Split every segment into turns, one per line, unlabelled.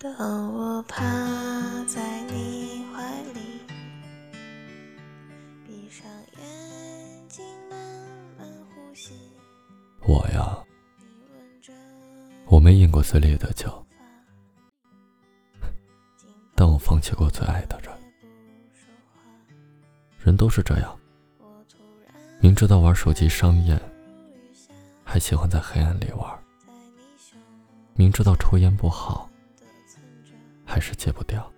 当我趴在你怀里，闭上眼睛慢慢呼吸。
我呀，我没饮过最烈的酒，但我放弃过最爱的人。人都是这样，明知道玩手机伤眼，还喜欢在黑暗里玩；明知道抽烟不好。还是戒不掉。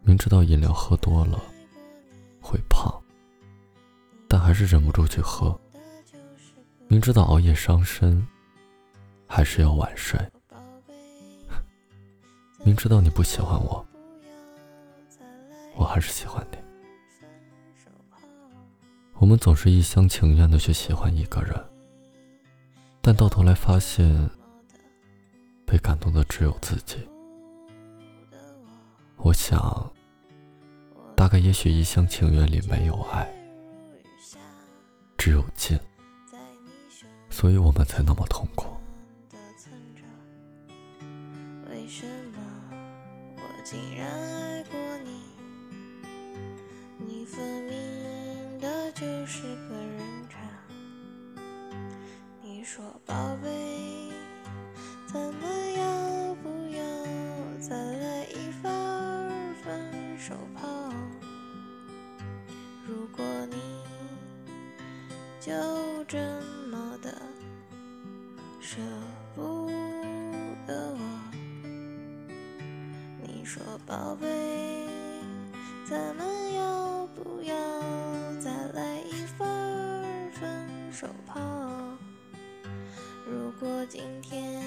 明知道饮料喝多了会胖，但还是忍不住去喝。明知道熬夜伤身，还是要晚睡。明知道你不喜欢我，我还是喜欢你。我们总是一厢情愿的去喜欢一个人，但到头来发现，被感动的只有自己。我想，大概也许一厢情愿里没有爱，只有劲，所以我们才那么痛苦。
为什么我竟然爱过你？你分明的就是个人渣。你说宝手炮，如果你就这么的舍不得我，你说宝贝，咱们要不要再来一份分手炮？如果今天。